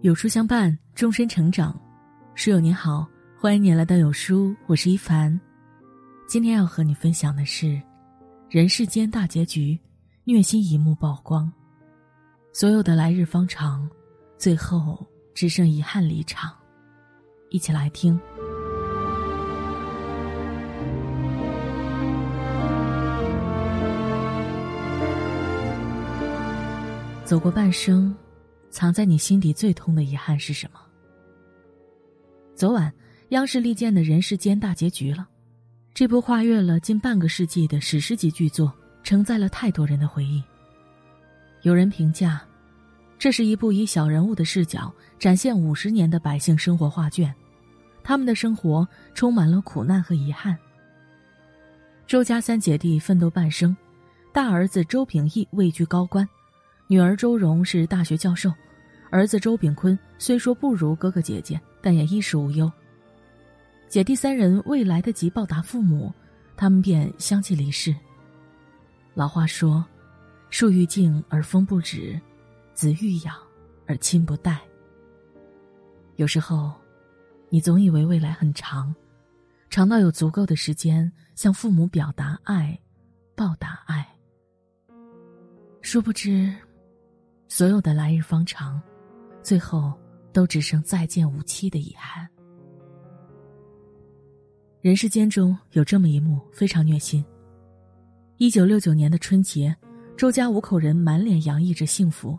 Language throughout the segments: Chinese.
有书相伴，终身成长。书友您好，欢迎您来到有书，我是一凡。今天要和你分享的是，人世间大结局，虐心一幕曝光。所有的来日方长，最后只剩遗憾离场。一起来听。走过半生，藏在你心底最痛的遗憾是什么？昨晚，央视力荐的人世间大结局了。这部跨越了近半个世纪的史诗级巨作，承载了太多人的回忆。有人评价，这是一部以小人物的视角展现五十年的百姓生活画卷，他们的生活充满了苦难和遗憾。周家三姐弟奋斗半生，大儿子周秉义位居高官。女儿周蓉是大学教授，儿子周炳坤虽说不如哥哥姐姐，但也衣食无忧。姐弟三人未来得及报答父母，他们便相继离世。老话说：“树欲静而风不止，子欲养而亲不待。”有时候，你总以为未来很长，长到有足够的时间向父母表达爱，报答爱。殊不知。所有的来日方长，最后都只剩再见无期的遗憾。人世间中有这么一幕非常虐心。一九六九年的春节，周家五口人满脸洋溢着幸福，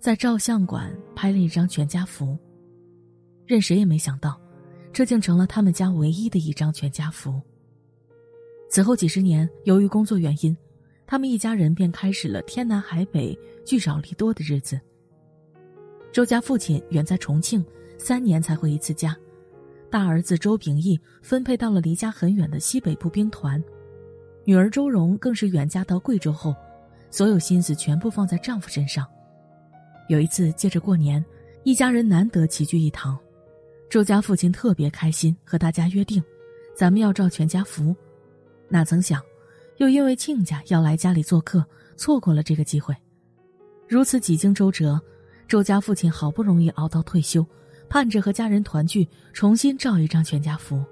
在照相馆拍了一张全家福。任谁也没想到，这竟成了他们家唯一的一张全家福。此后几十年，由于工作原因。他们一家人便开始了天南海北、聚少离多的日子。周家父亲远在重庆，三年才回一次家；大儿子周秉义分配到了离家很远的西北部兵团，女儿周蓉更是远嫁到贵州后，所有心思全部放在丈夫身上。有一次借着过年，一家人难得齐聚一堂，周家父亲特别开心，和大家约定：“咱们要照全家福。”哪曾想。又因为亲家要来家里做客，错过了这个机会。如此几经周折，周家父亲好不容易熬到退休，盼着和家人团聚，重新照一张全家福。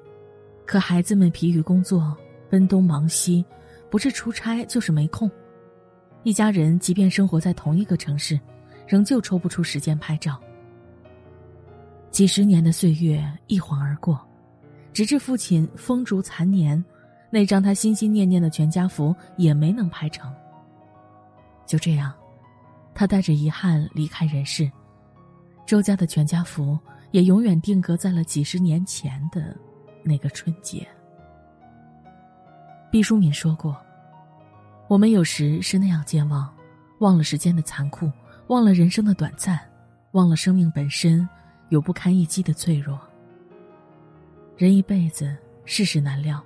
可孩子们疲于工作，奔东忙西，不是出差就是没空。一家人即便生活在同一个城市，仍旧抽不出时间拍照。几十年的岁月一晃而过，直至父亲风烛残年。那张他心心念念的全家福也没能拍成。就这样，他带着遗憾离开人世。周家的全家福也永远定格在了几十年前的那个春节。毕淑敏说过：“我们有时是那样健忘，忘了时间的残酷，忘了人生的短暂，忘了生命本身有不堪一击的脆弱。人一辈子，世事难料。”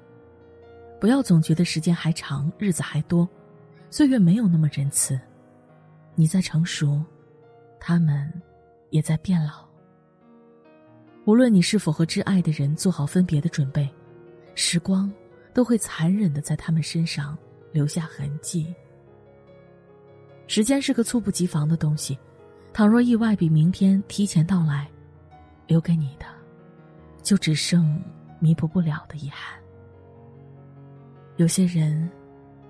不要总觉得时间还长，日子还多，岁月没有那么仁慈。你在成熟，他们也在变老。无论你是否和挚爱的人做好分别的准备，时光都会残忍的在他们身上留下痕迹。时间是个猝不及防的东西，倘若意外比明天提前到来，留给你的，就只剩弥补不了的遗憾。有些人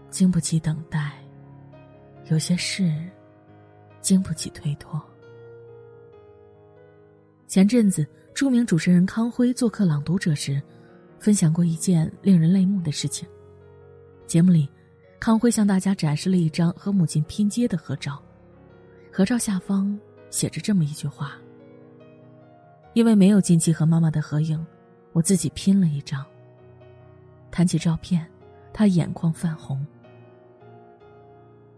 经不起等待，有些事经不起推脱。前阵子，著名主持人康辉做客《朗读者》时，分享过一件令人泪目的事情。节目里，康辉向大家展示了一张和母亲拼接的合照，合照下方写着这么一句话：“因为没有近期和妈妈的合影，我自己拼了一张。”谈起照片。他眼眶泛红。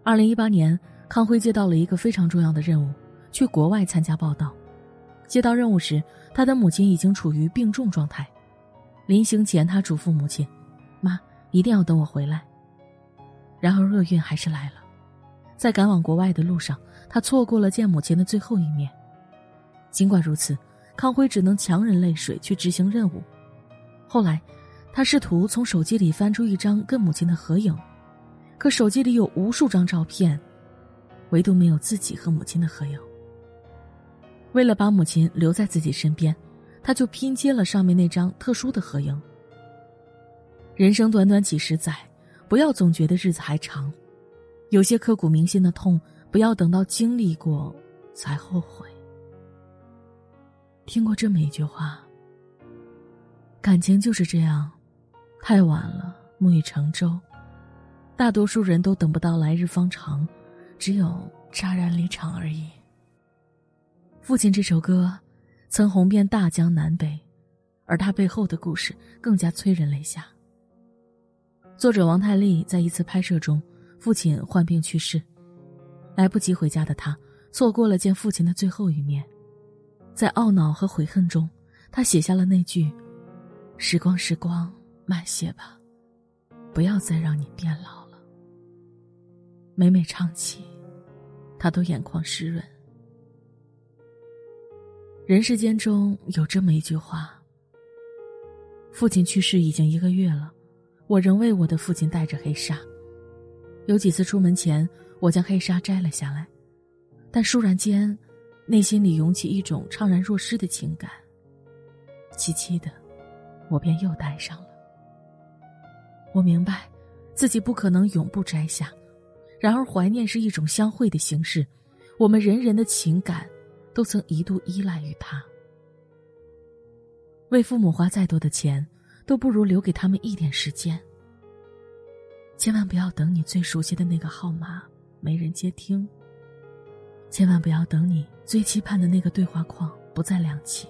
二零一八年，康辉接到了一个非常重要的任务，去国外参加报道。接到任务时，他的母亲已经处于病重状态。临行前，他嘱咐母亲：“妈，一定要等我回来。”然而，厄运还是来了。在赶往国外的路上，他错过了见母亲的最后一面。尽管如此，康辉只能强忍泪水去执行任务。后来。他试图从手机里翻出一张跟母亲的合影，可手机里有无数张照片，唯独没有自己和母亲的合影。为了把母亲留在自己身边，他就拼接了上面那张特殊的合影。人生短短几十载，不要总觉得日子还长，有些刻骨铭心的痛，不要等到经历过才后悔。听过这么一句话：感情就是这样，太晚了，木已成舟。大多数人都等不到来日方长，只有戛然离场而已。父亲这首歌，曾红遍大江南北，而他背后的故事更加催人泪下。作者王太利在一次拍摄中，父亲患病去世，来不及回家的他，错过了见父亲的最后一面，在懊恼和悔恨中，他写下了那句：“时光，时光，慢些吧，不要再让你变老了。”每每唱起，他都眼眶湿润。人世间中有这么一句话：父亲去世已经一个月了，我仍为我的父亲戴着黑纱。有几次出门前，我将黑纱摘了下来，但倏然间，内心里涌起一种怅然若失的情感。凄凄的，我便又戴上了。我明白，自己不可能永不摘下。然而，怀念是一种相会的形式，我们人人的情感，都曾一度依赖于他。为父母花再多的钱，都不如留给他们一点时间。千万不要等你最熟悉的那个号码没人接听。千万不要等你最期盼的那个对话框不再亮起。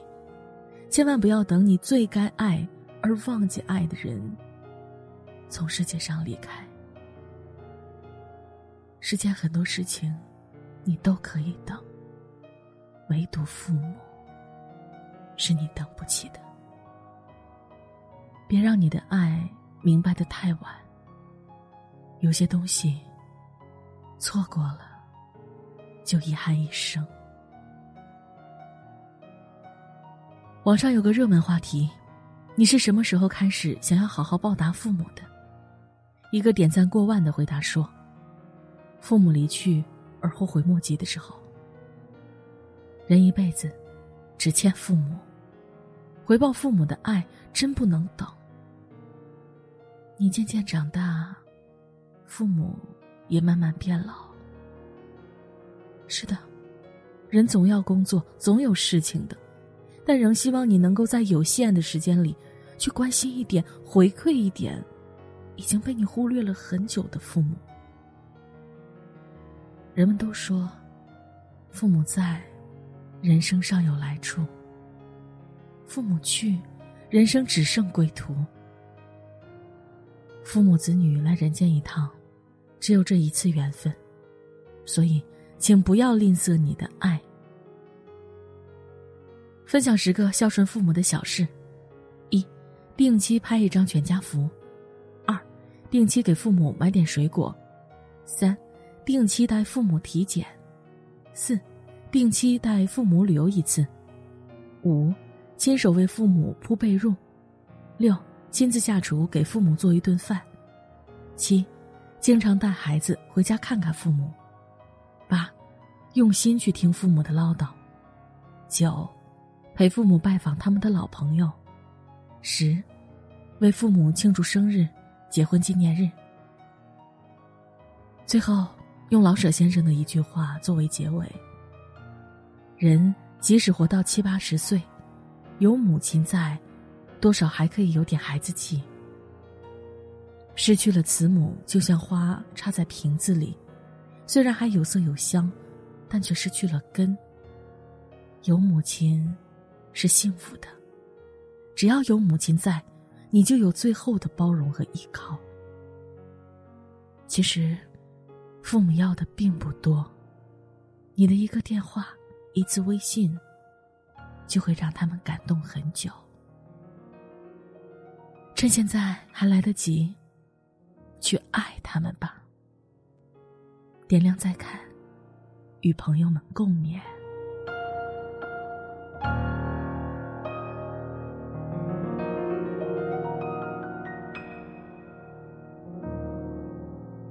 千万不要等你最该爱而忘记爱的人，从世界上离开。世间很多事情，你都可以等，唯独父母，是你等不起的。别让你的爱明白的太晚。有些东西，错过了，就遗憾一生。网上有个热门话题：你是什么时候开始想要好好报答父母的？一个点赞过万的回答说。父母离去而后悔莫及的时候，人一辈子只欠父母，回报父母的爱真不能等。你渐渐长大，父母也慢慢变老。是的，人总要工作，总有事情的，但仍希望你能够在有限的时间里，去关心一点，回馈一点，已经被你忽略了很久的父母。人们都说，父母在，人生尚有来处；父母去，人生只剩归途。父母子女来人间一趟，只有这一次缘分，所以，请不要吝啬你的爱。分享十个孝顺父母的小事：一、定期拍一张全家福；二、定期给父母买点水果；三。定期带父母体检，四，定期带父母旅游一次，五，亲手为父母铺被褥，六，亲自下厨给父母做一顿饭，七，经常带孩子回家看看父母，八，用心去听父母的唠叨，九，陪父母拜访他们的老朋友，十，为父母庆祝生日、结婚纪念日，最后。用老舍先生的一句话作为结尾：人即使活到七八十岁，有母亲在，多少还可以有点孩子气。失去了慈母，就像花插在瓶子里，虽然还有色有香，但却失去了根。有母亲，是幸福的。只要有母亲在，你就有最后的包容和依靠。其实。父母要的并不多，你的一个电话、一次微信，就会让他们感动很久。趁现在还来得及，去爱他们吧。点亮再看，与朋友们共勉。